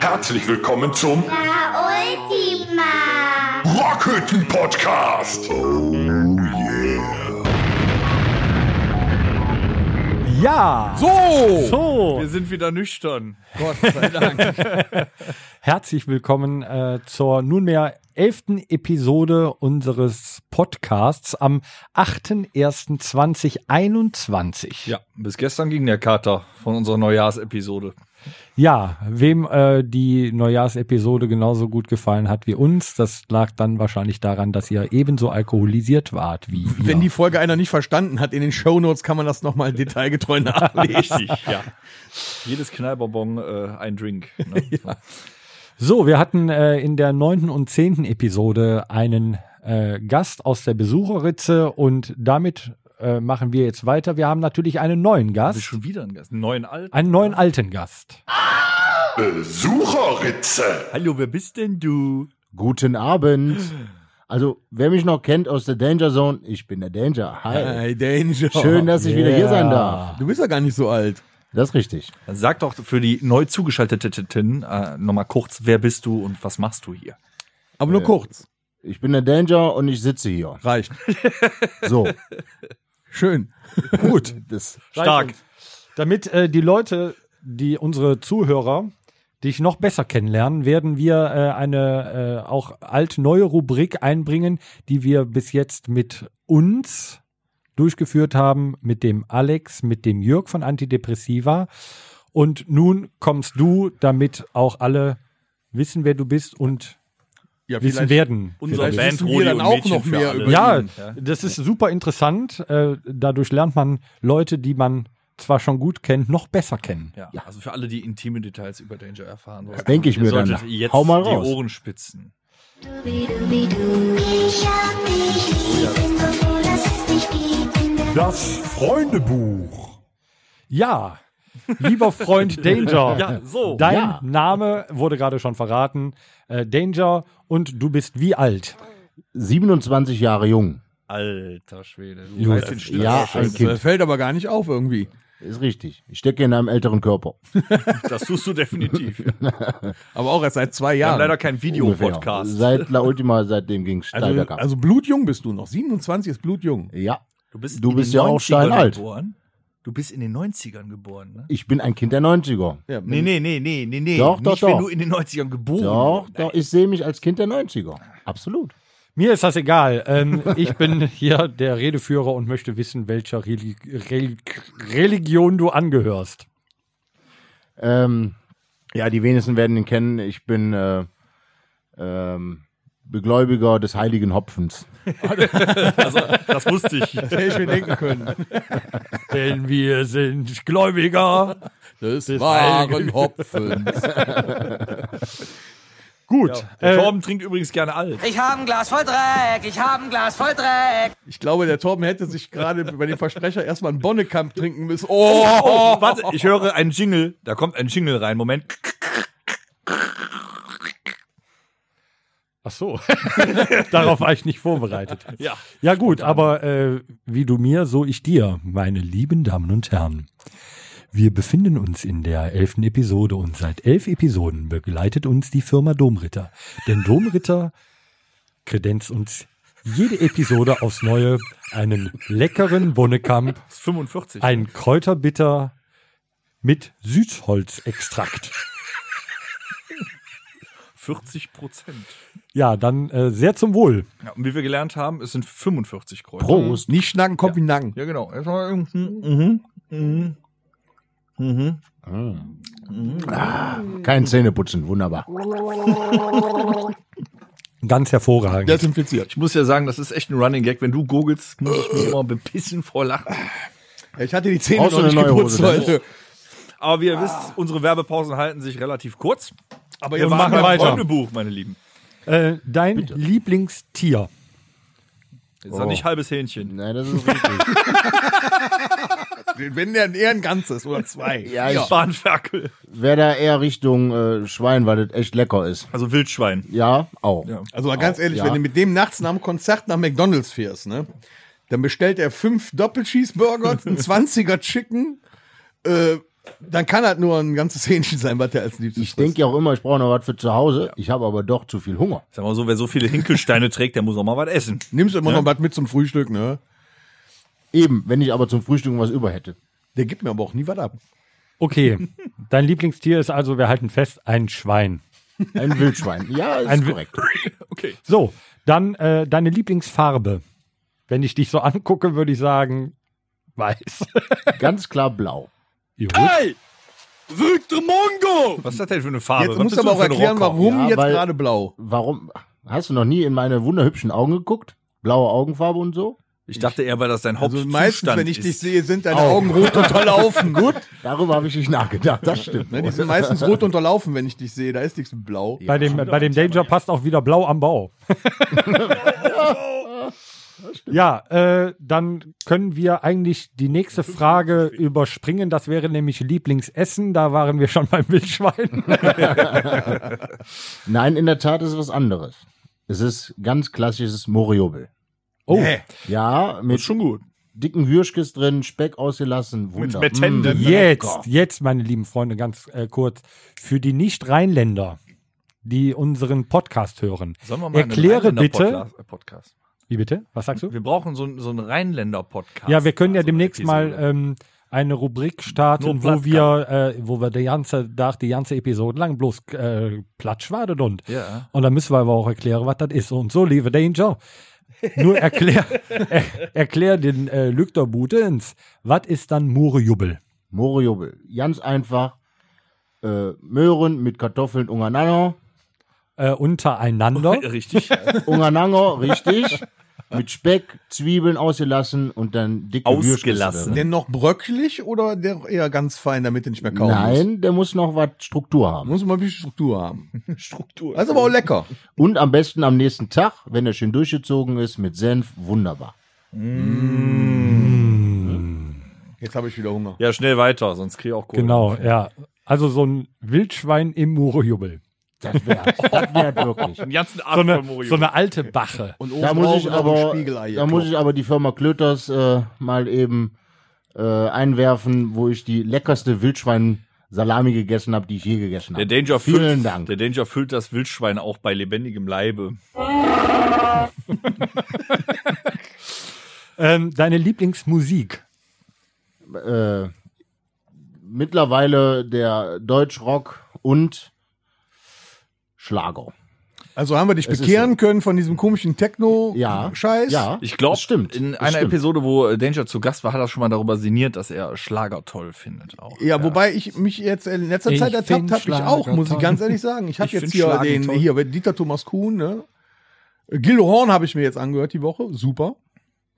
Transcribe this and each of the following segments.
Herzlich willkommen zum La Ultima. Rockhütten Podcast. Oh yeah. Ja! So! So, Wir sind wieder nüchtern. Gott sei Dank. Herzlich willkommen äh, zur nunmehr elften Episode unseres Podcasts am 8.1.2021. Ja, bis gestern ging der Kater von unserer Neujahrsepisode. Ja, wem äh, die Neujahrsepisode genauso gut gefallen hat wie uns, das lag dann wahrscheinlich daran, dass ihr ebenso alkoholisiert wart wie wir. Wenn die Folge einer nicht verstanden hat, in den Shownotes kann man das nochmal detailgetreu nachlesen. ja. Jedes Knallbonbon äh, ein Drink. Ne? So, wir hatten äh, in der neunten und zehnten Episode einen äh, Gast aus der Besucherritze und damit äh, machen wir jetzt weiter. Wir haben natürlich einen neuen Das ist Gast, schon wieder ein Gast. Einen neuen Alten. einen neuen alten Gast. Besucherritze. Hallo, wer bist denn du? Guten Abend. Also, wer mich noch kennt aus der Danger Zone, ich bin der Danger. Hi. Hey, Danger. Schön, dass ich wieder hier sein darf. Du bist ja gar nicht so alt. Das ist richtig. Sag doch für die neu zugeschalteten äh, nochmal kurz, wer bist du und was machst du hier? Aber nur kurz. Ich bin der Danger und ich sitze hier. Reicht. So, Schön. gut. Das, Stark. Damit äh, die Leute, die unsere Zuhörer dich noch besser kennenlernen, werden wir äh, eine äh, auch alt-neue Rubrik einbringen, die wir bis jetzt mit uns durchgeführt haben, mit dem Alex, mit dem Jörg von Antidepressiva. Und nun kommst du, damit auch alle wissen, wer du bist und Ja, wissen werden. Unsere Vielleicht Band wissen wir dann auch noch mehr über Ja, ihn. das ist super interessant. Äh, dadurch lernt man Leute, die man zwar schon gut kennt, noch besser kennen. Ja, also für alle, die intime Details über Danger erfahren wollen. denke ich mir dann. Jetzt Hau mal die raus. Ohren spitzen. Ich hab dich lieb, bin so froh, dass es dich gibt. Das Freundebuch. Ja, lieber Freund Danger. Ja, so. Dein Ja. Name wurde gerade schon verraten. Äh, Danger und du bist wie alt? 27 Jahre jung. Alter Schwede. Du weißt den Stress. Ja, ein Das Kind. fällt aber gar nicht auf irgendwie. Ist richtig. Ich stecke in einem älteren Körper. Das tust du definitiv. Aber auch erst seit zwei haben Jahren. leider Ungefähr. Videopodcast. Seit La Ultima, seitdem ging es steil also, bergab. also blutjung bist du noch. 27 ist blutjung. ja, Du bist, Du in bist den ja auch 90ern steinalt. Geboren. Du bist in den 90ern geboren, ne? ich bin ein Kind der 90er. Ja, Nee, nee, nee, nee, nee, nee. Doch, doch, Nicht, wenn doch. du in den 90ern geboren Doch, wurdest. doch, ich sehe mich als Kind der 90er. Absolut. Mir ist das egal. Ähm, ich bin hier der Redeführer und möchte wissen, welcher Reli Reli Religion du angehörst. Ähm, ja, die wenigsten werden ihn kennen. Ich bin äh, ähm, Begläubiger des heiligen Hopfens. Also, das wusste ich. Das hätte ich mir denken können. Denn wir sind Gläubiger. Des waren Heiligen- Hopfens. Gut. Der äh, Torben trinkt übrigens gerne alt. Ich habe ein Glas voll Dreck, ich habe ein Glas voll Dreck. Ich glaube, der Torben hätte sich gerade bei dem Versprecher erstmal einen Bonnekamp trinken müssen. Oh! Oh, warte, ich höre einen Jingle. Da kommt ein Jingle rein. Moment. Ach so. Darauf war ich nicht vorbereitet. Ja. Ja gut, aber äh, wie du mir, so ich dir, meine lieben Damen und Herren. Wir befinden uns in der elften Episode und seit elf Episoden begleitet uns die Firma Domritter. Denn Domritter kredenzt uns jede Episode aufs Neue einen leckeren Bonnekamp, Das ist 45. ein Kräuterbitter mit Süßholzextrakt. 40 Prozent. Ja, dann äh, sehr zum Wohl. Ja, und wie wir gelernt haben, es sind 45 Kräuter. Prost. Nicht schnacken, Kopf wie Nacken. Ja, genau. Erstmal, mhm, mhm, mhm. Kein Zähneputzen, wunderbar. Ganz hervorragend. Desinfiziert. Ich muss ja sagen, das ist echt ein Running Gag. Wenn du googelst, muss ich mich immer bepissen vor Lachen. Ich hatte die Zähne Brauchst noch nicht neue geputzt Hose, heute. Aber wie ihr wisst, unsere Werbepausen halten sich relativ kurz. Aber Wir ihr machen machen weiter. Freundebuch, meine Lieben. Äh, dein Lieblingstier. Ist ja nicht halbes Hähnchen. Nein, das ist richtig. Wenn der eher ein ganzes oder zwei. Ja, ich Bahnferkel. wäre da eher Richtung äh, Schwein, weil das echt lecker ist. Also Wildschwein. Ja, auch. Ja. Also mal ganz ehrlich, ja. wenn du mit dem nachts nach dem Konzert nach McDonalds fährst, ne, dann bestellt er fünf Doppelcheeseburger, einen 20er Chicken äh, dann kann halt nur ein ganzes Hähnchen sein, was der als liebstes Ich denke ja auch immer, ich brauche noch was für zu Hause. Ich habe aber doch zu viel Hunger. Sag mal so, wer so viele Hinkelsteine trägt, der muss auch mal was essen. Nimmst du immer noch was mit zum Frühstück, ne? Eben, wenn ich aber zum Frühstück was über hätte. Der gibt mir aber auch nie was ab. Okay, dein Lieblingstier ist also, wir halten fest, ein Schwein. Ein Wildschwein. Ja, ist Ein korrekt. Okay. So, dann äh, deine Lieblingsfarbe. Wenn ich dich so angucke, würde ich sagen, weiß. Ganz klar blau. Gut. Was ist das denn für eine Farbe? Jetzt Was musst du aber auch erklären, Rocker? warum Ja, jetzt gerade blau. Warum? Hast du noch nie in meine wunderhübschen Augen geguckt? Blaue Augenfarbe und so? Ich dachte eher, weil das dein Also Hauptzustand meistens, wenn ich ist. dich sehe, sind deine Augen rot unterlaufen. Gut. Darüber habe ich nicht nachgedacht. Das stimmt. Ne, die sind meistens rot unterlaufen, wenn ich dich sehe. Da ist nichts mit blau. Bei dem, bei dem Danger passt auch wieder blau am Bau. ja, äh, dann können wir eigentlich die nächste Frage überspringen. Das wäre nämlich Lieblingsessen. Da waren wir schon beim Wildschwein. Nein, in der Tat ist es was anderes. Es ist ganz klassisches Moriobel. Oh, Nee. Ja, mit ist schon gut. dicken Würschkes drin, Speck ausgelassen. Wunder. Mettenden. Mm, jetzt, jetzt, meine lieben Freunde, ganz äh, kurz. Für die Nicht-Rheinländer, die unseren Podcast hören, Sollen wir mal erkläre einen bitte. Podcast? Wie bitte? Was sagst du? Wir brauchen so, einen- so einen Rheinländer-Podcast. Ja, wir können ja Also demnächst mal Episode. ähm, eine Rubrik starten, wo wir, äh, wo wir die ganze Tag, die ganze Episode lang bloß äh, Platsch warten und. Ja. Und dann müssen wir aber auch erklären, was das ist. Und so, liebe Danger, nur erklär, er, erklär den äh, Lükter Butens, was ist dann Murjubel? Moriobel. Ganz einfach. Äh, Möhren mit Kartoffeln ungeinander. Äh, untereinander. Richtig. Ungeinander, richtig. Mit Speck, Zwiebeln ausgelassen und dann dicke Ausgelassen. Denn noch bröckelig oder der eher ganz fein, damit du nicht mehr kauen? Nein, der muss noch was Struktur haben. Muss mal ein bisschen Struktur haben. Struktur. Das ist aber auch lecker. Und am besten am nächsten Tag, wenn er schön durchgezogen ist, mit Senf, wunderbar. Jetzt habe ich wieder Hunger. Ja, schnell weiter, sonst kriege ich auch Kohle. Genau, ja. Also so ein Wildschwein im Murjubel. Das wäre das wär wirklich. Den ganzen So eine, so eine alte Bache. Und Da oben muss drauf ich aber, Spiegelei da muss ich aber die Firma Klöters äh, mal eben äh, einwerfen, wo ich die leckerste Wildschwein-Salami gegessen habe, die ich je gegessen der habe. Danger Vielen füllt, Dank. Der Danger füllt das Wildschwein auch bei lebendigem Leibe. Ähm, deine Lieblingsmusik? Äh, mittlerweile der Deutschrock und Schlager. Also haben wir dich Es bekehren so. können von diesem komischen Ja. Techno-Scheiß? Ja, Ich glaube, das stimmt. in Das einer stimmt. Episode, wo äh, Danger zu Gast war, hat er schon mal darüber sinniert, dass er Schlager toll findet auch. Ja, wobei ich mich jetzt in letzter Ich Zeit ertappt find habe, ich auch, muss ich toll. ganz ehrlich sagen. Ich habe Ich jetzt hier Schlager den, toll. hier, Dieter Thomas Kuhn, ne? Gildo Horn habe ich mir jetzt angehört die Woche. Super.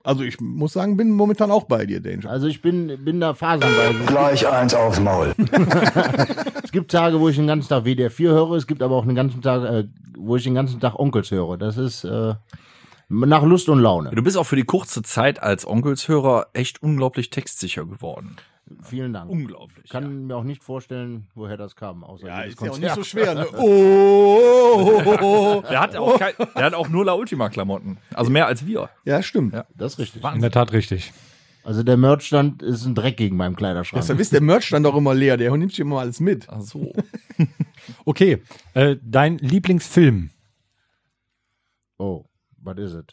Also ich muss sagen, bin momentan auch bei dir, Danger. Also ich bin, bin da phasenweise. Gleich eins aufs Maul. Es gibt Tage, wo ich den ganzen Tag WDR 4 höre, es gibt aber auch einen ganzen Tag, äh, wo ich den ganzen Tag Onkels höre. Das ist äh, nach Lust und Laune. Du bist auch für die kurze Zeit als Onkelshörer echt unglaublich textsicher geworden. Vielen Dank. Unglaublich. Ich kann mir auch nicht vorstellen, woher das kam. Außer Ja, ist ja auch Konzert. nicht so schwer. Ne? Oh, Der hat auch, kein, der hat auch nur La Ultima Klamotten. Also mehr als wir. Ja, stimmt. Ja. Das ist richtig. In der Tat richtig. Also der Merchstand ist ein Dreck gegen meinem Kleiderschrank. Deshalb ist der Merch dann doch immer leer. Der nimmt sich immer alles mit. Ach so. Okay, äh, dein Lieblingsfilm? oh, was ist es?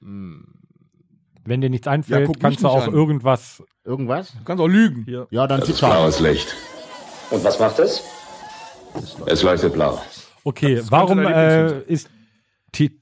Wenn dir nichts einfällt, Ja, kannst du nicht auch an. irgendwas. Irgendwas? Du kannst auch lügen. Ja, dann Titanic. Blaues Licht. Und was macht es? Es leuchtet blau. Okay, warum äh, ist Titanic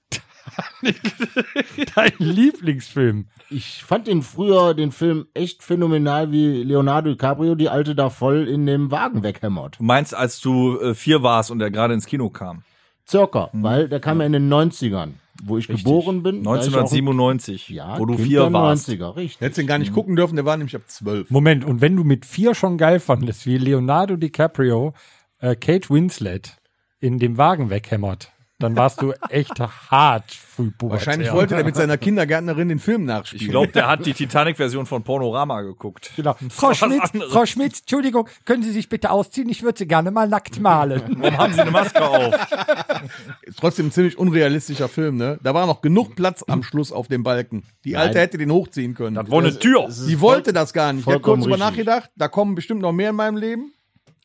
dein Lieblingsfilm? Ich fand den früher, den Film, echt phänomenal, wie Leonardo DiCaprio die Alte da voll in dem Wagen weghämmert. Du meinst, als du äh, vier warst und er gerade ins Kino kam? Circa, weil der kam ja in den 90ern, wo ich geboren bin. da ich auch- 1997, Ja, wo du Kind vier warst. 90er, richtig. Hättest den gar nicht gucken dürfen, der war nämlich ab zwölf. Moment, und wenn du mit vier schon geil fandest, wie Leonardo DiCaprio äh, Kate Winslet in dem Wagen weghämmert, dann warst du echt hart früh Wahrscheinlich wollte er mit seiner Kindergärtnerin den Film nachspielen. Ich glaube, der hat die Titanic-Version von Pornorama geguckt. Genau. Frau Schmidt, anderes. Frau Schmidt, Entschuldigung, können Sie sich bitte ausziehen? Ich würde Sie gerne mal nackt malen. Warum haben sie eine Maske auf? Trotzdem ein ziemlich unrealistischer Film, ne? Da war noch genug Platz am Schluss auf dem Balken. Die Alte hätte den hochziehen können. Das war eine Tür. Die voll- wollte das gar nicht. Ich habe kurz drüber nachgedacht, da kommen bestimmt noch mehr in meinem Leben.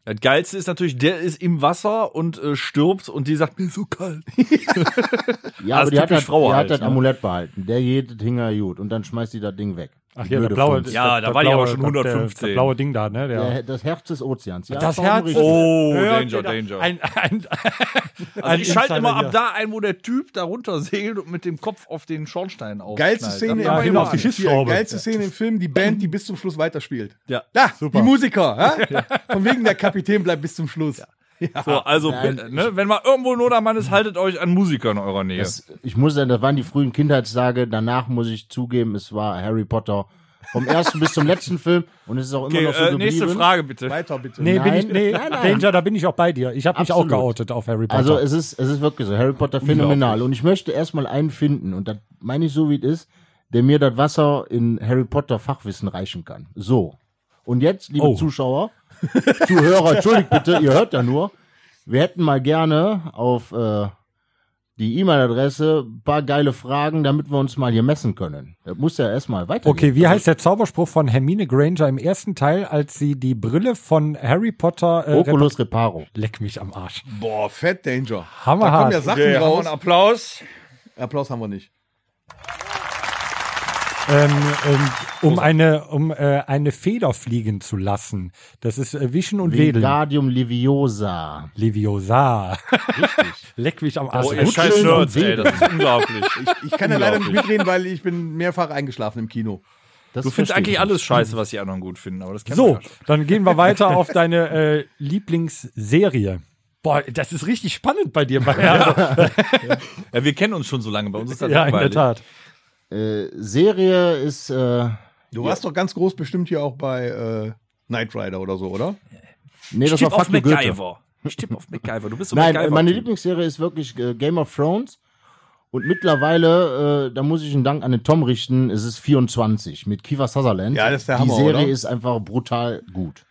Das Geilste ist natürlich, der ist im Wasser und äh, stirbt und die sagt, mir ist so kalt. Ja, aber die hat, das, die halt, hat das ne? Amulett behalten. Der geht Hinger gut. Und dann schmeißt die das Ding weg. Ach ja, der blaue, Funz. Ja, das- da war die aber schon das- der- 115. Das blaue Ding da, ne? Der, Der, das Herz des Ozeans. Ja, das Herz. richtig. Oh, Danger? Danger. Ein, ein, Also ich schalte immer hier. ab da ein, wo der Typ da runter segelt und mit dem Kopf auf den Schornstein auf. Geilste Szene Ja, im Film. auf die Schiffsschraube. Geilste Szene im Film, die Band, die bis zum Schluss weiterspielt. Ja. Da, die Musiker. Ja? Von wegen der Kapitän bleibt bis zum Schluss. So, also, Nein, ne, wenn mal irgendwo Not am Mann ist, haltet euch an Musiker in eurer Nähe. Das, ich muss sagen, das waren die frühen Kindheitstage. Danach muss ich zugeben, es war Harry Potter. Vom ersten bis zum letzten Film. Und es ist auch immer okay, noch so äh, geblieben. nächste Frage bitte. Weiter bitte. nee, bin Nein, ich, nee, nein, nein. Danger, da bin ich auch bei dir. Ich habe mich auch geoutet auf Harry Potter. Also es ist, es ist wirklich so. Harry Potter phänomenal. Und ich möchte erstmal einen finden, und das meine ich so, wie es ist, der mir das Wasser in Harry Potter Fachwissen reichen kann. So. Und jetzt, liebe Oh. Zuschauer, Zuhörer, entschuldigt bitte, ihr hört ja nur. Wir hätten mal gerne auf äh, die E-Mail-Adresse ein paar geile Fragen, damit wir uns mal hier messen können. Das muss ja erstmal weitergehen. Okay, wie heißt der Zauberspruch von Hermine Granger im ersten Teil, als sie die Brille von Harry Potter äh, Oculus Reparo. Leck mich am Arsch. Boah, Fett Danger. Hammerhart. Da kommen ja Sachen Okay, haben wir raus. einen Applaus. Applaus haben wir nicht. Ähm, ähm, um eine um äh, eine Feder fliegen zu lassen. Das ist äh, Wischen und Wedeln. Wingardium Leviosa. Leviosa. Leck mich am Arsch. Oh, ihr gut scheiß Nerds, ey, das ist unglaublich. Ich kann ja leider nicht mitreden, weil ich bin mehrfach eingeschlafen im Kino. Das Du findest eigentlich ich alles scheiße, was die anderen gut finden, aber das kennen So, wir ja schon. dann gehen wir weiter auf deine äh, Lieblingsserie. Boah, das ist richtig spannend bei dir. Bei Ja, wir kennen uns schon so lange, bei uns ist das ja, in der. Tat. Äh, Serie ist äh, Du warst doch ganz groß bestimmt hier auch bei äh, Knight Rider oder so, oder? nee, Ich das tipp war auf Fuck. MacGyver. Ich tipp auf MacGyver. Du bist so Nein, MacGyver. meine Lieblingsserie ist wirklich äh, Game of Thrones. Und mittlerweile, äh, da muss ich einen Dank an den Tom richten, es ist 24 mit Kiefer Sutherland. Ja, das ist der Die Hammer, Serie oder? ist einfach brutal gut.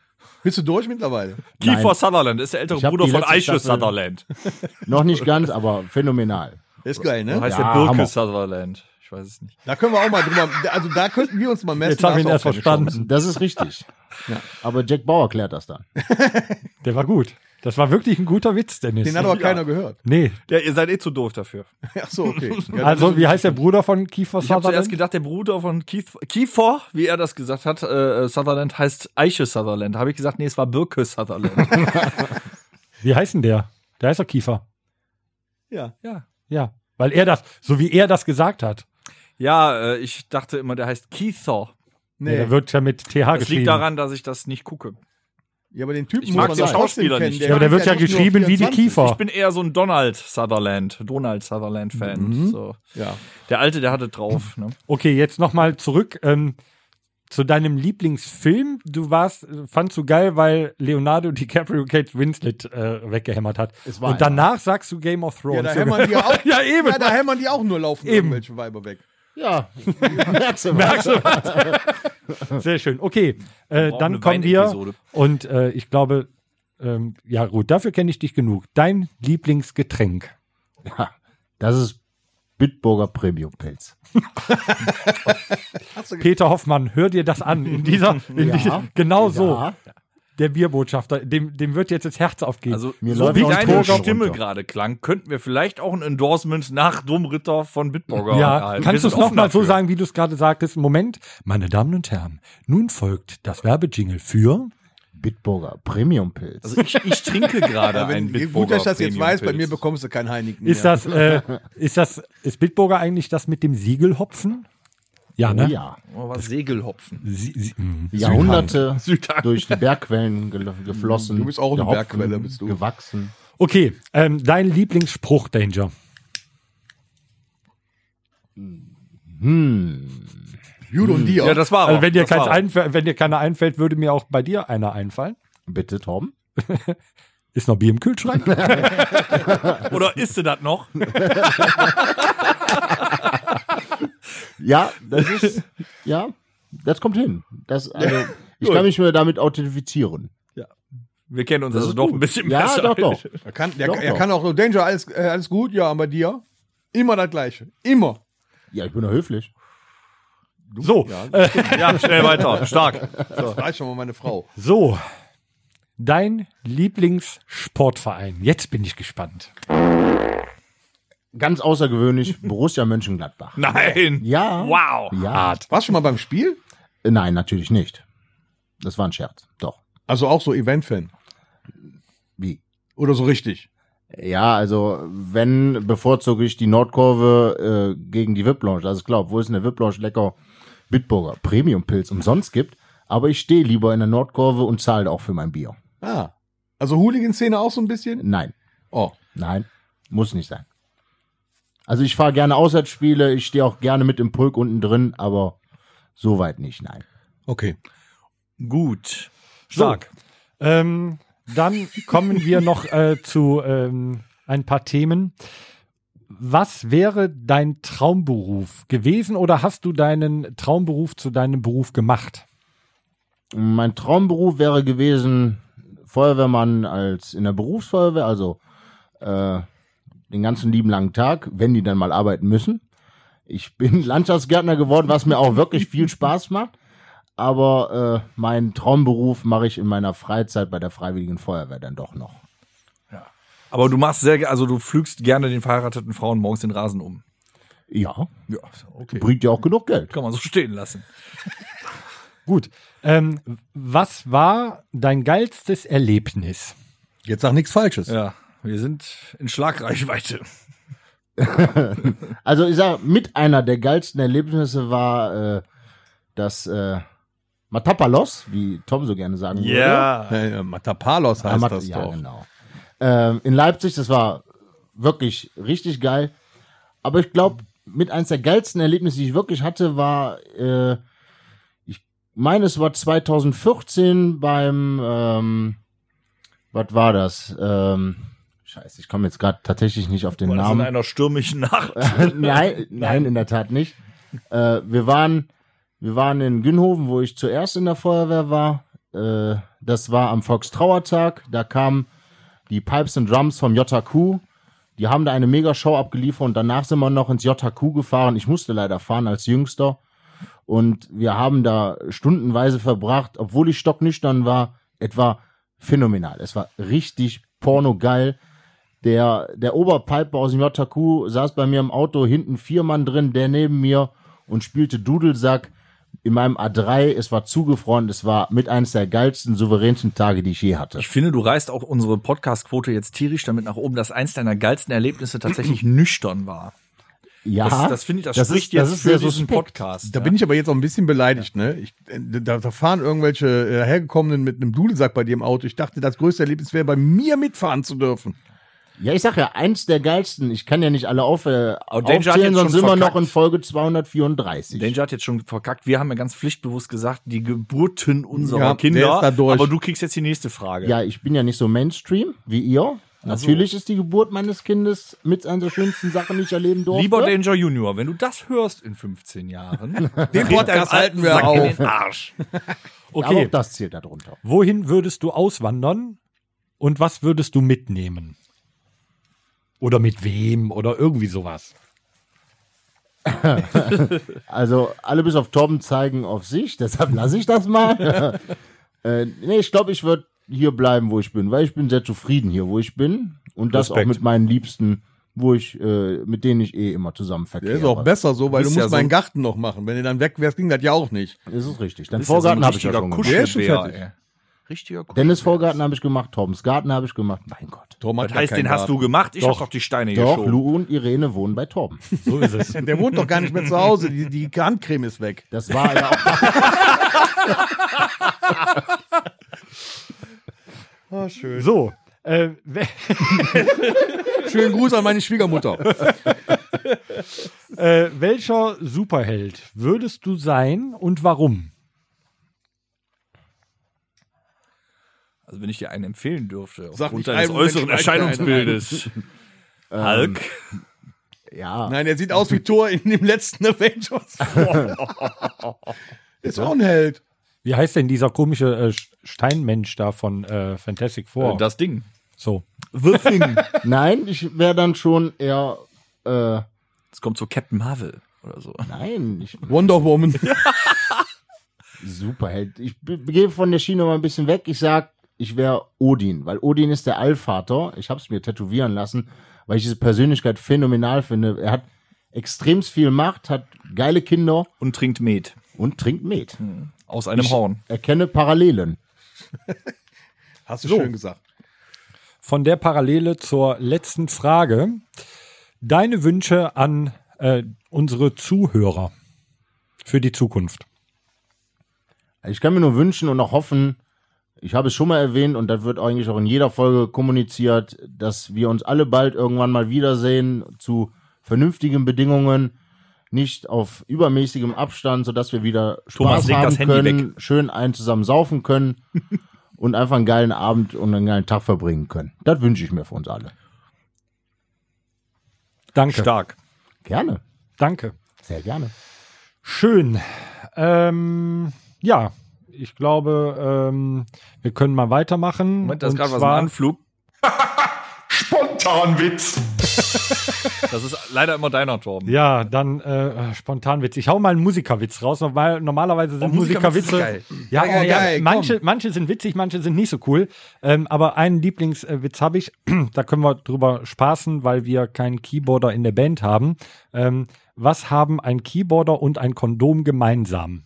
Bist du durch mittlerweile? Kiefer Nein. Sutherland ist der ältere Bruder die von Staffel- Sutherland. Noch nicht ganz, aber phänomenal. Ist geil, ne? heißt Ja, der Birke Hammer. Sutherland. Ich weiß es nicht. Da können wir auch mal drüber. Also da könnten wir uns mal messen. Jetzt haben wir da ihn erst verstanden. Das ist richtig. Aber Jack Bauer klärt das dann. Der war gut. Das war wirklich ein guter Witz, Dennis. Den hat aber keiner gehört. nee. Ja, ihr seid eh zu doof dafür. Ach so, okay. Ja, Also, wie heißt der Bruder von Kiefer Ich habe zuerst Sutherland? gedacht, der Bruder von Keith, Kiefer, wie er das gesagt hat, äh, Sutherland heißt Eiche Sutherland. Habe ich gesagt, nee, es war Birke Sutherland. Wie heißt denn der? Der heißt doch Kiefer. ja. ja. Ja. Weil er das, so wie er das gesagt hat. Ja, äh, ich dachte immer, der heißt Keither. Nee. Der wird ja mit TH Das geschrieben. liegt daran, dass ich das nicht gucke. ja, aber den Typen Ich mag den Schauspieler kennen. nicht. Der ja, aber der wird ja geschrieben wie die 24. Kiefer. Ich bin eher so ein Donald Sutherland, Donald Sutherland-Fan. Mhm. So. Ja. Der Alte, der hatte drauf. Ne? Okay, jetzt nochmal zurück ähm, zu deinem Lieblingsfilm. Du warst, fandst du geil, weil Leonardo DiCaprio Kate Winslet äh, weggehämmert hat. Es war Und danach sagst du Game of Thrones. Ja, da hämmern die auch. Ja, eben. Ja, da hämmern die auch nur laufen Eben. irgendwelche Weiber weg. Ja, merkst du Merkst du was? Sehr schön. Okay, äh, dann kommen wir. Und äh, ich glaube, ähm, ja gut, dafür kenne ich dich genug. Dein Lieblingsgetränk. Ja, das ist Bitburger Premium Pilz. Peter Hoffmann, hör dir das an. In dieser, in Ja. dieser genau so. Der Bierbotschafter, dem, dem wird jetzt das Herz aufgehen. Also, Mir so läuft wie deine Stimme runter. gerade klang, könnten wir vielleicht auch ein Endorsement nach Domritter von Bitburger ja, erhalten. kannst du es nochmal so sagen, wie du es gerade sagtest? Moment, meine Damen und Herren, nun folgt das Werbejingle für. Bitburger Premium Pilz. Also ich, ich trinke gerade einen wenn, Bitburger gut, dass ich das jetzt weiß, bei mir bekommst du kein Heineken Ist mehr. das, äh, ist das, ist Bitburger eigentlich das mit dem Siegelhopfen? Ja, ne? Oh ja. Oh, was Segelhopfen. Sie, sie, mh. Jahrhunderte Südhang. durch die Bergquellen geflossen. Du bist auch eine Bergquelle, bist du. Gewachsen. Okay, ähm, dein Lieblingsspruch, Danger. Jude und dir. Ja, das war. Also wenn dir, das keins war einfällt, wenn dir keiner einfällt, würde mir auch bei dir einer einfallen. Bitte, Tom. Ist noch Bier im Kühlschrank? Oder isst du das noch? Ja, das ist, ja, das kommt hin. Das, also, ich kann mich nur damit authentifizieren. Wir kennen uns Das also ist doch gut. ein bisschen Ja, besser. doch, doch. Er kann, der, Doch, er doch. kann auch so, Danger, alles, äh, alles gut, ja, bei dir? Immer das Gleiche. Immer. Ja, ich bin doch höflich. So, Ja, schnell weiter. Stark. Das weiß schon mal meine Frau. so. Dein Lieblingssportverein. Jetzt bin ich gespannt. Ganz außergewöhnlich, Borussia Mönchengladbach. Nein. Ja. Wow. Ja. Warst du schon mal beim Spiel? Äh, Nein, natürlich nicht. Das war ein Scherz. Doch. Also auch so Event-Fan. Wie? Oder so richtig. Ja, also wenn bevorzuge ich die Nordkurve äh, gegen die VIP-Lounge. Ist klar, obwohl es in der VIP-Lounge lecker Bitburger Premium-Pilz umsonst gibt. Aber ich stehe lieber in der Nordkurve und zahle auch für mein Bier. Ah. Also Hooligan-Szene auch so ein bisschen? Nein, Oh. nein, muss nicht sein. Also ich fahre gerne Auswärtsspiele, ich stehe auch gerne mit im Pulk unten drin, aber so weit nicht, nein. Okay. Gut. Stark. Ähm, dann kommen wir noch äh, zu ähm, ein paar Themen. Was wäre dein Traumberuf gewesen oder hast du deinen Traumberuf zu deinem Beruf gemacht? Mein Traumberuf wäre gewesen, Feuerwehrmann als in der Berufsfeuerwehr, also äh, den ganzen lieben langen Tag, wenn die dann mal arbeiten müssen. Ich bin Landschaftsgärtner geworden, was mir auch wirklich viel Spaß macht. Aber äh, meinen Traumberuf mache ich in meiner Freizeit bei der Freiwilligen Feuerwehr dann doch noch. Aber du machst sehr, also du pflügst gerne den verheirateten Frauen morgens den Rasen um. Ja, Ja, okay. bringt ja auch genug Geld. Kann man so stehen lassen. Gut. Ähm, was war dein geilstes Erlebnis? Jetzt sag nichts Falsches. Ja, wir sind in Schlagreichweite. Also ich sag, mit einer der geilsten Erlebnisse war äh, das äh, Matapalos, wie Tom so gerne sagen würde. Ja, ja, Matapalos heißt Ah, Mat- das ja, doch. genau. Ähm, in Leipzig, das war wirklich richtig geil. Aber ich glaube, mit eins der geilsten Erlebnisse, die ich wirklich hatte, war, äh, ich meine, es war 2014 beim, ähm, was war das? Ähm, scheiße, ich komme jetzt gerade tatsächlich nicht auf den War das in Namen. einer stürmischen Nacht. nein, nein, in der Tat nicht. Äh, wir waren, wir waren in Günhoven, wo ich zuerst in der Feuerwehr war. Äh, das war am Volkstrauertag. Da kamen die Pipes and Drums vom JQ. Die haben da eine Mega-Show abgeliefert und danach sind wir noch ins JQ gefahren. Ich musste leider fahren als Jüngster. Und wir haben da stundenweise verbracht, obwohl ich stocknüchtern war. Etwa phänomenal. Es war richtig pornogeil. Der, der Oberpiper aus dem JQ saß bei mir im Auto, hinten vier Mann drin, der neben mir und spielte Dudelsack in meinem A3. Es war zugefroren. Es war mit eines der geilsten, souveränsten Tage, die ich je hatte. Ich finde, du reißt auch unsere Podcast-Quote jetzt tierisch damit nach oben, dass eins deiner geilsten Erlebnisse tatsächlich nüchtern war. Ja, Das, das finde ich, das, das spricht ist- das jetzt ist für diesen suspekt. Podcast. Da bin ich aber jetzt auch ein bisschen beleidigt, ne? Ich, äh, da, da fahren irgendwelche äh, hergekommenen mit einem Dudelsack bei dir im Auto. Ich dachte, das größte Erlebnis wäre, bei mir mitfahren zu dürfen. Ja, ich sag ja, eins der geilsten. Ich kann ja nicht alle auf, äh, Aber Danger hat aufzählen, jetzt sonst schon sind wir noch verkackt. in Folge 234. Danger hat jetzt schon verkackt. Wir haben ja ganz pflichtbewusst gesagt, die Geburten unserer Ja, der Kinder. ist da durch. Aber du kriegst jetzt die nächste Frage. Ja, ich bin ja nicht so Mainstream wie ihr. Natürlich ist die Geburt meines Kindes mit einer der schönsten Sachen, die ich erleben durfte. Lieber Danger Junior, wenn du das hörst in 15 Jahren, Den Podcast halten wir auf. in den Arsch. Aber Okay, auch das zählt darunter. wohin würdest du auswandern und was würdest du mitnehmen? Oder mit wem oder irgendwie sowas? Also alle bis auf Torben zeigen auf sich, deshalb lasse ich das mal. äh, nee, ich glaube, ich würde hier bleiben, wo ich bin, weil ich bin sehr zufrieden hier, wo ich bin. Und das Respekt. auch mit meinen Liebsten, wo ich, äh, mit denen ich eh immer zusammen Der verkehre. ist auch besser so, weil du bist musst ja so meinen ein- Garten noch machen. Wenn du dann weg wärst, ging das ja auch nicht. Das ist richtig. Den Bist ja so Vorgarten habe ich ja schon gemacht. Der ist schon fertig. ey. Richtiger Kuschelbär. Dennis Vorgarten habe ich gemacht, Torbens Garten habe ich gemacht. Mein Gott. Tom hat Das heißt, den hast du gemacht, ich Doch. hab doch die Steine Doch, geschoben. Lou und Irene wohnen bei Torben. So ist es. Der wohnt doch gar nicht mehr zu Hause. Die, die Handcreme ist weg. Das war ja auch. So, äh, Schönen Gruß an meine Schwiegermutter. äh, welcher Superheld würdest du sein und warum? Also wenn ich dir einen empfehlen dürfte, Sag aufgrund deines äußeren Erscheinungsbildes. Hulk. Ja. Nein, er sieht aus wie Thor in dem letzten Avengers. ist auch ein Held. Wie heißt denn dieser komische äh, Steinmensch da von äh, Fantastic Four? Äh, Das Ding. so. The Thing. Nein, ich wäre dann schon eher. Äh, Es kommt so Captain Marvel oder so. nein, ich Wonder Woman. Superheld. Ich gehe von der Schiene mal ein bisschen weg. Ich sag, ich wäre Odin, weil Odin ist der Allvater. Ich habe es mir tätowieren lassen, weil ich diese Persönlichkeit phänomenal finde. Er hat extrem viel Macht, hat geile Kinder Und trinkt Met. und trinkt Met. Aus einem Horn. Erkenne Parallelen. Hast du schön gesagt. Von der Parallele zur letzten Frage. Deine Wünsche an äh, unsere Zuhörer für die Zukunft. Ich kann mir nur wünschen und auch hoffen, ich habe es schon mal erwähnt und das wird eigentlich auch in jeder Folge kommuniziert, dass wir uns alle bald irgendwann mal wiedersehen zu vernünftigen Bedingungen, nicht auf übermäßigem Abstand, sodass wir wieder Thomas, Spaß leg haben können, schön einen zusammen saufen können und einfach einen geilen Abend und einen geilen Tag verbringen können. Das wünsche ich mir für uns alle. Danke. Stark. Gerne, Danke. sehr gerne. Schön. Ähm, ja, ich glaube, ähm, wir können mal weitermachen. Moment, da ist Und gerade was im Anflug. Spontanwitz. Das ist leider immer deiner, Torben. Ja, dann äh, Spontanwitz. Ich hau mal einen Musikerwitz raus, weil normalerweise sind Oh, Musikerwitze Musikerwitze. sind geil. Ja, Oh, ja, ja. geil, manche, komm. manche sind witzig, manche sind nicht so cool. Ähm, aber einen Lieblingswitz habe ich. da können wir drüber spaßen, weil wir keinen Keyboarder in der Band haben. Ähm, was haben ein Keyboarder und ein Kondom gemeinsam?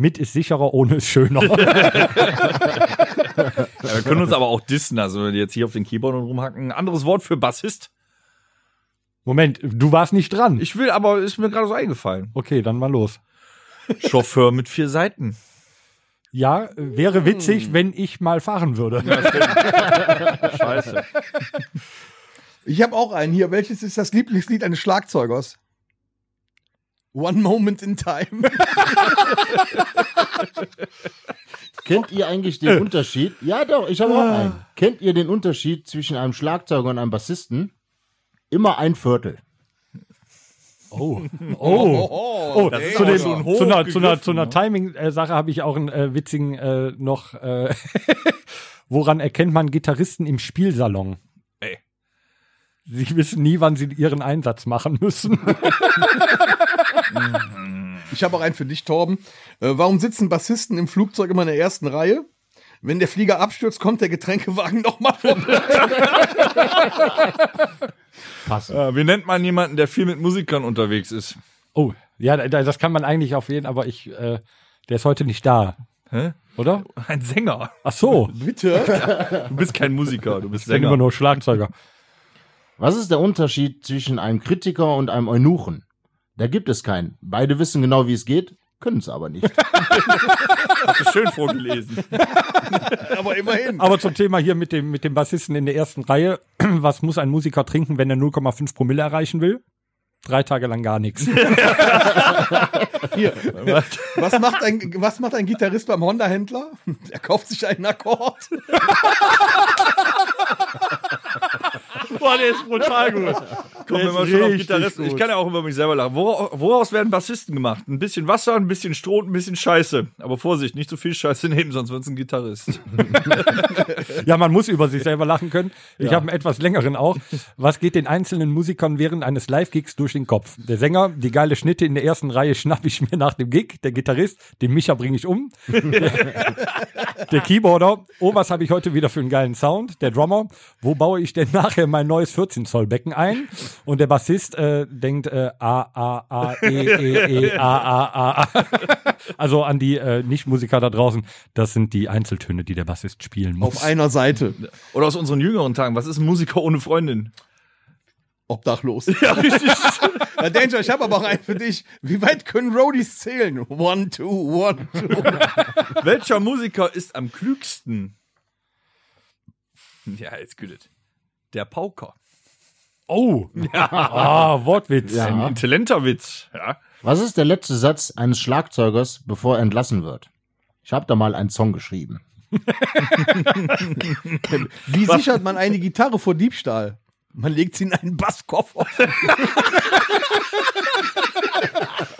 Mit ist sicherer, ohne ist schöner. Ja, wir können uns aber auch dissen, also wenn die jetzt hier auf den Keyboard rumhacken. Ein anderes Wort für Bassist. Moment, du warst nicht dran. Ich will, aber ist mir gerade so eingefallen. Okay, dann mal los. Chauffeur mit vier Seiten. Ja, wäre witzig, wenn ich mal fahren würde. Scheiße. Ich habe auch einen hier. Welches ist das Lieblingslied eines Schlagzeugers? One Moment in Time. Kennt ihr eigentlich den Unterschied? Ja, doch, ich habe auch einen. Kennt ihr den Unterschied zwischen einem Schlagzeuger und einem Bassisten? Immer ein Viertel. Oh, oh, oh, das ist zu, dem, schon zu einer, zu einer, zu einer Timing-Sache habe ich auch einen äh, witzigen äh, noch. Äh, woran erkennt man Gitarristen im Spielsalon? Ey. Sie wissen nie, wann sie ihren Einsatz machen müssen. Ich habe auch einen für dich, Torben. Äh, warum sitzen Bassisten im Flugzeug immer in der ersten Reihe? Wenn der Flieger abstürzt, kommt der Getränkewagen nochmal vorbei. Passen. Äh, wie nennt man jemanden, der viel mit Musikern unterwegs ist? oh, ja, da- das kann man eigentlich auf jeden, aber ich, äh, der ist heute nicht da, Hä? oder? Ein Sänger. Ach so, Bitte? Du bist kein Musiker, du bist ich bin immer Sänger. nur Schlagzeuger. Was ist der Unterschied zwischen einem Kritiker und einem Eunuchen? Da gibt es keinen. Beide wissen genau, wie es geht, können es aber nicht. Hast du schön vorgelesen. Aber immerhin. Aber zum Thema hier mit dem, mit dem Bassisten in der ersten Reihe. Was muss ein Musiker trinken, wenn er 0,5 Promille erreichen will? Drei Tage lang gar nichts. Hier. Was macht ein, was macht ein Gitarrist beim Honda-Händler? Er kauft sich einen Akkord. Boah, der ist brutal gut. Kommen wir mal schon auf Gitarristen. Ich kann ja auch über mich selber lachen. Wora- Woraus werden Bassisten gemacht? Ein bisschen Wasser, ein bisschen Stroh ein bisschen Scheiße. Aber Vorsicht, nicht zu viel Scheiße nehmen, sonst wird's ein Gitarrist. Ja, man muss über sich selber lachen können. Ich habe einen etwas längeren auch. Was geht den einzelnen Musikern während eines Live-Gigs durch den Kopf? Der Sänger, die geile Schnitte in der ersten Reihe schnapp ich mir nach dem Gig. Der Gitarrist, den Micha bringe ich um. der Keyboarder, oh, was habe ich heute wieder für einen geilen Sound? Der Drummer, wo baue ich denn nachher mein neues 14 Zoll Becken ein? Und der Bassist äh, denkt äh, A A A E E E A A A. Also an die äh, Nicht-Musiker da draußen, das sind die Einzeltöne, die der Bassist spielen muss. Auf einer Seite. Oder aus unseren jüngeren Tagen. Was ist ein Musiker ohne Freundin? Obdachlos. Ja, richtig. Na, Danger, ich habe aber auch einen für dich. Wie weit können Roadies zählen? One, two, one, two. Welcher Musiker ist am klügsten? Ja, jetzt gütet. Der Pauker. Oh, ah, Wortwitz. Ja. Ein intelligenter Witz. Ja. Was ist der letzte Satz eines Schlagzeugers, bevor er entlassen wird? Ich habe da mal einen Song geschrieben. Wie sichert man eine Gitarre vor Diebstahl? Man legt sie in einen Basskoffer.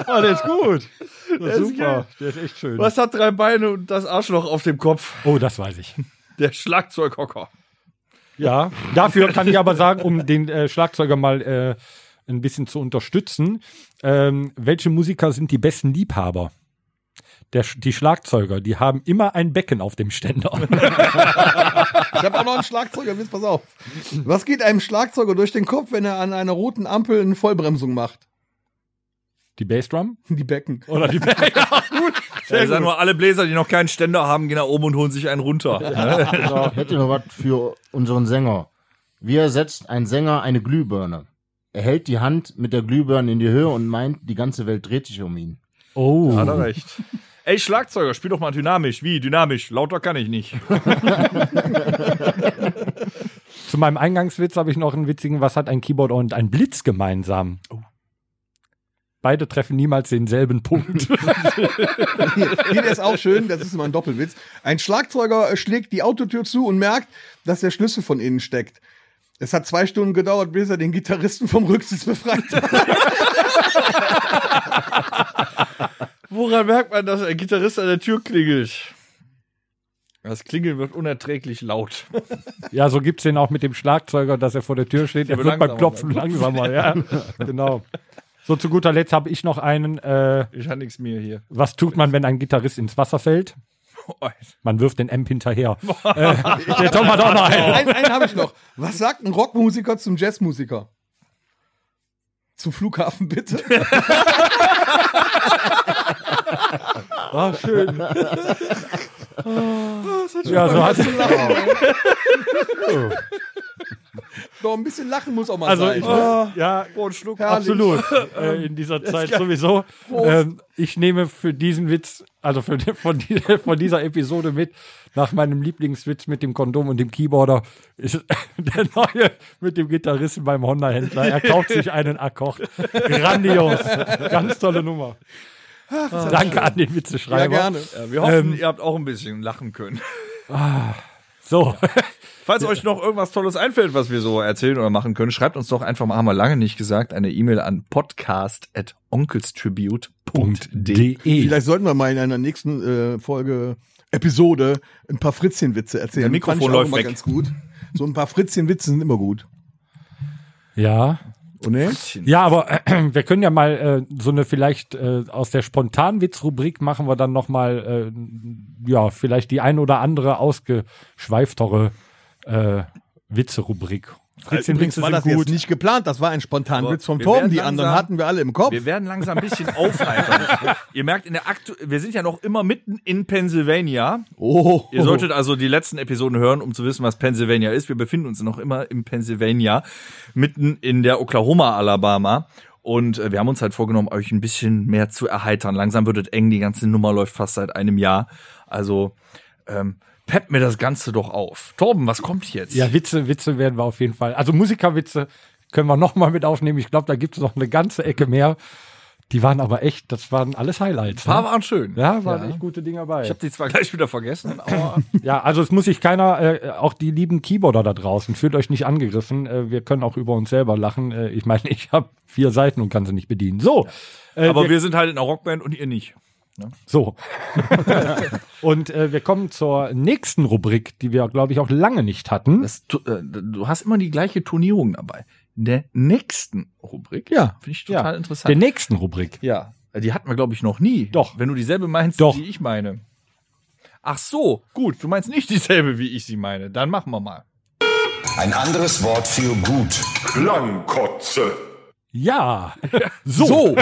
Oh, der ist gut. Der ist super. Der ist echt schön. Was hat drei Beine und das Arschloch auf dem Kopf? Oh, das weiß ich. Der Schlagzeughocker. Ja, dafür kann ich aber sagen, um den äh, Schlagzeuger mal äh, ein bisschen zu unterstützen, ähm, welche Musiker sind die besten Liebhaber? Der, die Schlagzeuger, die haben immer ein Becken auf dem Ständer. Ich habe auch noch einen Schlagzeuger, Witz, pass auf. Was geht einem Schlagzeuger durch den Kopf, wenn er an einer roten Ampel eine Vollbremsung macht? Die Bassdrum? Die Becken. Oder die Becken? Ja, gut. Ja, ich sag nur, alle Bläser, die noch keinen Ständer haben, gehen nach oben und holen sich einen runter. Ich hätte noch was für unseren Sänger. Wie ersetzt ein Sänger eine Glühbirne? Er hält die Hand mit der Glühbirne in die Höhe und meint, die ganze Welt dreht sich um ihn. Oh. Hat er recht. Ey, Schlagzeuger, spiel doch mal dynamisch. Wie? Dynamisch? Lauter kann ich nicht. Zu meinem Eingangswitz habe ich noch einen witzigen, was hat ein Keyboard und ein Blitz gemeinsam? Beide treffen niemals denselben Punkt. Hier, der ist auch schön, das ist immer ein Doppelwitz. Ein Schlagzeuger schlägt die Autotür zu und merkt, dass der Schlüssel von innen steckt. Es hat zwei Stunden gedauert, bis er den Gitarristen vom Rücksitz befreit hat. Woran merkt man, dass ein Gitarrist an der Tür klingelt? Das Klingeln wird unerträglich laut. ja, so gibt's den auch mit dem Schlagzeuger, dass er vor der Tür steht. Er wird wird beim Klopfen ne? langsamer, ja. genau. So, zu guter Letzt habe ich noch einen, äh, Ich habe nichts mehr hier. was tut man, wenn ein Gitarrist ins Wasser fällt? Man wirft den Amp hinterher. äh, der Tom hat auch noch einen. Einen, einen habe ich noch. Was sagt ein Rockmusiker zum Jazzmusiker? Zum Flughafen bitte. Ah, schön. ja, so hat Doch ein bisschen lachen muss auch mal Also, sein. ich, ne? ja, Herrlich. absolut. äh, in dieser Zeit sowieso. Ähm, ich nehme für diesen Witz, also für, von, die, von dieser Episode mit, nach meinem Lieblingswitz mit dem Kondom und dem Keyboarder, ist der neue mit dem Gitarristen beim Honda-Händler. Er kauft sich einen Akkord. Grandios. Ganz tolle Nummer. Danke an den Ja, Witzeschreiber. gerne. Ja, wir hoffen, Ähm, ihr habt auch ein bisschen lachen können. So, Falls euch noch irgendwas Tolles einfällt, was wir so erzählen oder machen können, schreibt uns doch einfach mal, haben wir lange nicht gesagt, eine E-Mail an podcast.onkelstribute.de. .de. Vielleicht sollten wir mal in einer nächsten äh, Folge, Episode, ein paar Fritzchen-Witze erzählen. Der Mikrofon Fand ich auch läuft immer weg. ganz gut. So ein paar Fritzchen-Witze sind immer gut. Ja. Ne? Ja, aber äh, wir können ja mal äh, so eine vielleicht äh, aus der Spontanwitz-Rubrik machen wir dann noch mal äh, ja vielleicht die ein oder andere ausgeschweiftere äh, Witze-Rubrik. Fritzchen Übrigens Witze war das gut. nicht geplant. Das war ein Spontanwitz vom wir Torben. Die anderen langsam- hatten wir alle im Kopf. Wir werden langsam ein bisschen aufheitern. Ihr merkt, in der Aktu wir sind ja noch immer mitten in Pennsylvania. Oh, Ihr solltet also die letzten Episoden hören, um zu wissen, was Pennsylvania ist. Wir befinden uns noch immer im Pennsylvania, mitten in der Oklahoma, Alabama. Und äh, wir haben uns halt vorgenommen, euch ein bisschen mehr zu erheitern. Langsam wird es eng, die ganze Nummer läuft fast seit einem Jahr. Also ähm, peppt mir das Ganze doch auf. Torben, was kommt jetzt? Ja, Witze, Witze werden wir auf jeden Fall. Also Musikerwitze können wir noch mal mit aufnehmen. Ich glaube, da gibt es noch eine ganze Ecke mehr. Die waren aber echt, das waren alles Highlights. Ein paar Ne? waren schön. Ja, waren echt gute Dinge dabei. Ich habe die zwar gleich wieder vergessen, aber Ja, also es muss sich keiner, äh, auch die lieben Keyboarder da draußen, fühlt euch nicht angegriffen. Äh, wir können auch über uns selber lachen. Äh, ich meine, ich habe vier Seiten und kann sie nicht bedienen. So, äh, aber wir, wir sind halt in einer Rockband und ihr nicht. So. und äh, wir kommen zur nächsten Rubrik, die wir, glaube ich, auch lange nicht hatten. Das, tu- äh, du hast immer die gleiche Turnierung dabei. In der nächsten Rubrik. Ja. Finde ich total ja, interessant. der nächsten Rubrik. ja. Die hatten wir, glaube ich, noch nie. Doch. Wenn du dieselbe meinst, Doch. die ich meine. Ach so, gut. Du meinst nicht dieselbe, wie ich sie meine. Dann machen wir mal. Ein anderes Wort für gut. Klangkotze. Ja, so.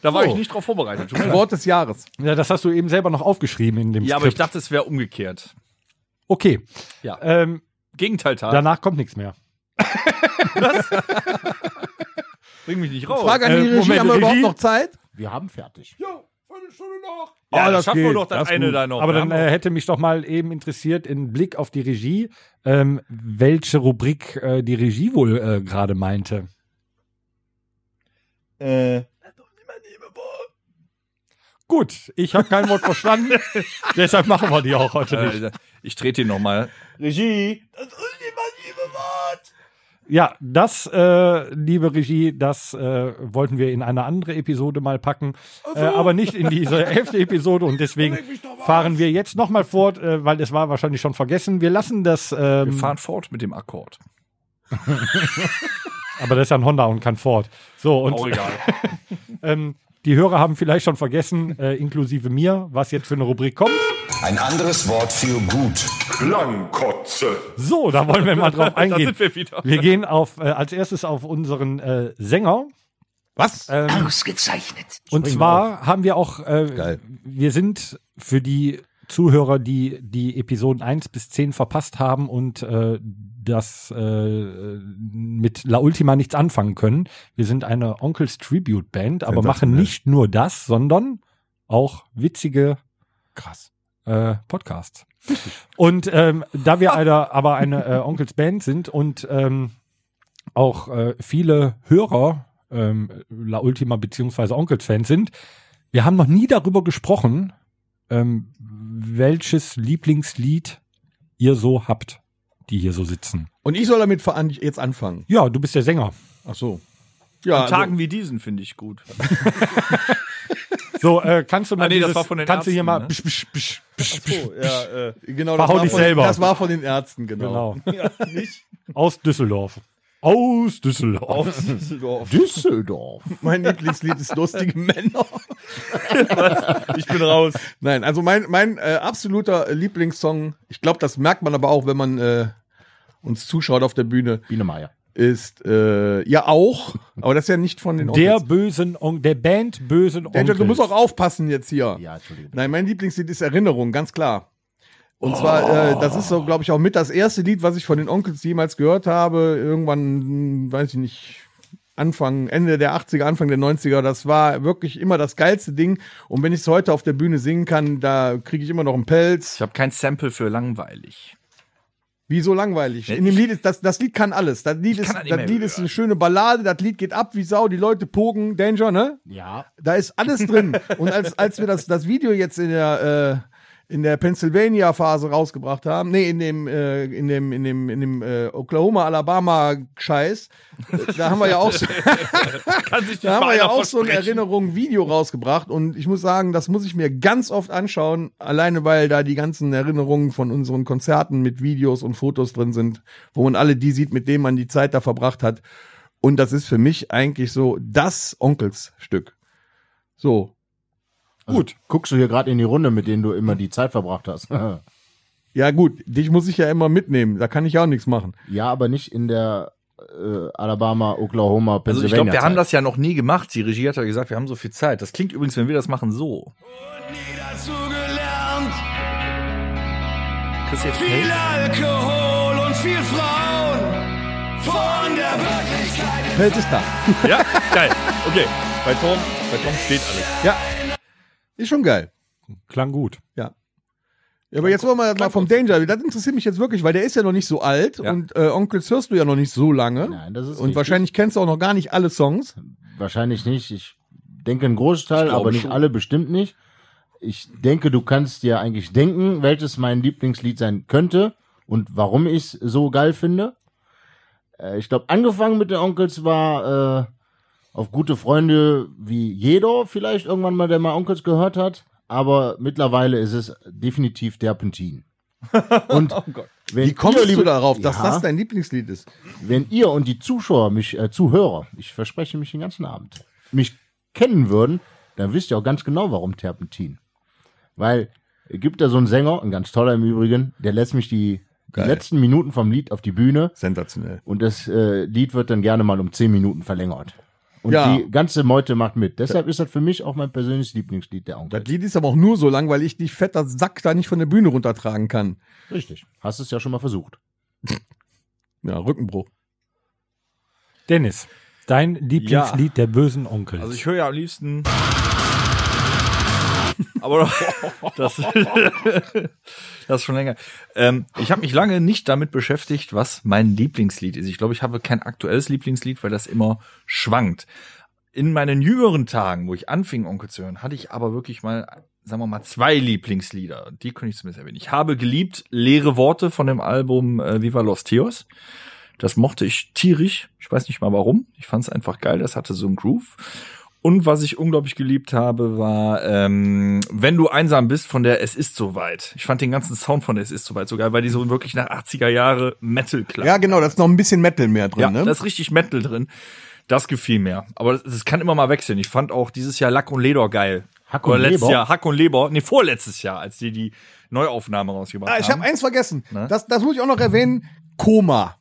Da war ich nicht drauf vorbereitet. Wort des Jahres. Ja, das hast du eben selber noch aufgeschrieben in dem Ja, aber ich Skript. dachte, es wäre umgekehrt. okay, Ja. ähm, Gegenteiltat. danach kommt nichts mehr. Bring mich nicht raus. Frage an die Äh, Regie, Moment, haben wir überhaupt Regie? noch Zeit? Wir haben fertig. ja, Ah, das das schaffen wir geht. doch das, eine gut. da noch. Aber dann äh, hätte mich doch mal eben interessiert, in Blick auf die Regie, ähm, welche Rubrik äh, die Regie wohl äh, gerade meinte. Gut, ich habe kein Wort verstanden. Deshalb machen wir die auch heute nicht. Äh, ich trete ihn nochmal. Regie. Ja, das, äh, liebe Regie, das äh, wollten wir in eine andere Episode mal packen, äh, aber nicht in diese elfte Episode und deswegen fahren wir jetzt nochmal fort, äh, weil es war wahrscheinlich schon vergessen. Wir lassen das, Wir ähm, fahren fort mit dem Akkord. aber das ist ja ein Honda und kein Ford. So, und egal. ähm, die Hörer haben vielleicht schon vergessen, äh, inklusive mir, was jetzt für eine Rubrik kommt. Ein anderes Wort für gut. Klangkotze. So, da wollen wir mal drauf da eingehen. sind wir wieder. Wir gehen auf, äh, als erstes auf unseren äh, Sänger. Was? Ähm, Ausgezeichnet. und zwar haben wir auch, äh, Geil. wir sind für die Zuhörer, die die Episoden 1 bis 10 verpasst haben und äh, das äh, mit La Ultima nichts anfangen können. Wir sind eine Onkels Tribute Band, aber machen nicht nur das, sondern auch witzige Krass. äh, Podcasts. Und ähm, da wir eine, aber eine äh, Onkels Band sind und ähm, auch äh, viele Hörer ähm, La Ultima beziehungsweise Onkels Fans sind, wir haben noch nie darüber gesprochen, ähm, welches Lieblingslied ihr so habt, die hier so sitzen. Und ich soll damit jetzt anfangen. Ja, du bist der Sänger. Ach so. Ja, An Tagen wie diesen finde ich gut. So, äh, kannst du mal Ah, nee, das dieses, war von den kannst du hier Ärzten, mal ne? bisch, bisch, bisch, bisch, bisch, so, ja, äh, genau, das, dich von, selber. das war von den Ärzten, genau. genau. Aus Düsseldorf. Aus Düsseldorf. Düsseldorf. Mein Lieblingslied ist Lustige Männer. Ich bin raus. Nein, also mein, mein äh, absoluter Lieblingssong, ich glaube, das merkt man aber auch, wenn man äh, uns zuschaut auf der Bühne, Biene Meier. ist äh, ja auch, aber das ist ja nicht von den Der Onkels. bösen On der Band bösen Onkel. du musst auch aufpassen jetzt hier. Ja, Entschuldigung. Nein, mein Lieblingslied ist Erinnerung, ganz klar. Und zwar, äh, das ist so, glaube ich, auch mit das erste Lied, was ich von den Onkels jemals gehört habe. Irgendwann, weiß ich nicht, Anfang, Ende der 80er, Anfang der 90er. Das war wirklich immer das geilste Ding. Und wenn ich es heute auf der Bühne singen kann, da kriege ich immer noch einen Pelz. Ich habe kein Sample für langweilig. Wie so langweilig. In dem Lied ist, das, das Lied kann alles. Das Lied, ist, das Lied ist eine schöne Ballade, das Lied geht ab wie Sau, die Leute pogen, Danger, ne? Ja. Da ist alles drin. Und als, als wir das, das Video jetzt in der, äh, in der Pennsylvania-Phase rausgebracht haben, nee, in dem, äh, in dem, in dem, in dem äh, Oklahoma-Alabama-Scheiß, äh, da haben wir ja auch so, da haben wir ja auch so ein Erinnerung-Video rausgebracht. Und ich muss sagen, das muss ich mir ganz oft anschauen, alleine weil da die ganzen Erinnerungen von unseren Konzerten mit Videos und Fotos drin sind, wo man alle die sieht, mit denen man die Zeit da verbracht hat. Und das ist für mich eigentlich so das Onkelsstück. So, Gut. Guckst du hier gerade in die Runde, mit denen du immer die Zeit verbracht hast. Ja, gut, dich muss ich ja immer mitnehmen. Da kann ich auch nichts machen. ja, aber nicht in der äh, Alabama, Oklahoma, Also Pennsylvania. ich glaube, wir haben das ja noch nie gemacht. Die Regie hat ja gesagt, wir haben so viel Zeit. Das klingt übrigens, wenn wir das machen, so. Dazu gelernt, Chris, jetzt viel Alkohol und viel Frauen von der Wirklichkeit. Pelz ist da. Ja, geil. Okay. Bei Tom, bei Tom steht alles. Ja. Ist schon geil. Klang gut. Ja. Ja, aber jetzt wollen wir mal vom Danger. Das interessiert mich jetzt wirklich, weil der ist ja noch nicht so alt Ja. und äh, Onkels hörst du ja noch nicht so lange. Nein, das ist und richtig. wahrscheinlich kennst du auch noch gar nicht alle Songs. Wahrscheinlich nicht. Ich denke einen Großteil, aber nicht schon. alle bestimmt nicht. Ich denke, du kannst dir eigentlich denken, welches mein Lieblingslied sein könnte und warum ich es so geil finde. Äh, ich glaube, angefangen mit den Onkels war äh, auf gute Freunde wie jeder vielleicht irgendwann mal, der mal Onkels gehört hat. Aber mittlerweile ist es definitiv Terpentin. Und wenn Wie kommst ihr, du liebe- darauf, dass Ja. das dein Lieblingslied ist? wenn ihr und die Zuschauer mich, äh, Zuhörer, ich verspreche mich den ganzen Abend, mich kennen würden, dann wisst ihr auch ganz genau, warum Terpentin. Weil es gibt da so einen Sänger, ein ganz toller im Übrigen, der lässt mich die, die letzten Minuten vom Lied auf die Bühne Sensationell. und das äh, Lied wird dann gerne mal um zehn Minuten verlängert. Und Ja. die ganze Meute macht mit. Deshalb ist das für mich auch mein persönliches Lieblingslied der Onkel. Das Lied ist aber auch nur so lang, weil ich die fetter Sack da nicht von der Bühne runtertragen kann. Richtig. Hast es ja schon mal versucht. Ja, Rückenbruch. Dennis, dein Lieblingslied der bösen Onkel. Also ich höre ja am liebsten. Aber das, das ist schon länger. Ähm, ich habe mich lange nicht damit beschäftigt, was mein Lieblingslied ist. Ich glaube, ich habe kein aktuelles Lieblingslied, weil das immer schwankt. in meinen jüngeren Tagen, wo ich anfing, Onkel zu hören, hatte ich aber wirklich mal, sagen wir mal, zwei Lieblingslieder. Die könnte ich zumindest erwähnen. Ich habe geliebt Leere Worte von dem Album äh, Viva Los Tios. Das mochte ich tierisch. Ich weiß nicht mal warum. Ich fand es einfach geil. Das hatte so einen Groove. Und was ich unglaublich geliebt habe, war, ähm, wenn du einsam bist von der Es ist soweit. Ich fand den ganzen Sound von der Es ist soweit so geil, weil die so wirklich nach 80er Jahre Metal klang. Ja, genau, da ist noch ein bisschen Metal mehr drin, Ja, ne? da ist richtig Metal drin. Das gefiel mir. Aber das, das kann immer mal wechseln. Ich fand auch dieses Jahr Lack und Leder geil. Hack Oder und letztes Leber? Jahr Hack und Leber. Nee, vorletztes Jahr, als die die Neuaufnahme rausgebracht Ah, ich habe haben. eins vergessen. Das, das muss ich auch noch erwähnen. Koma.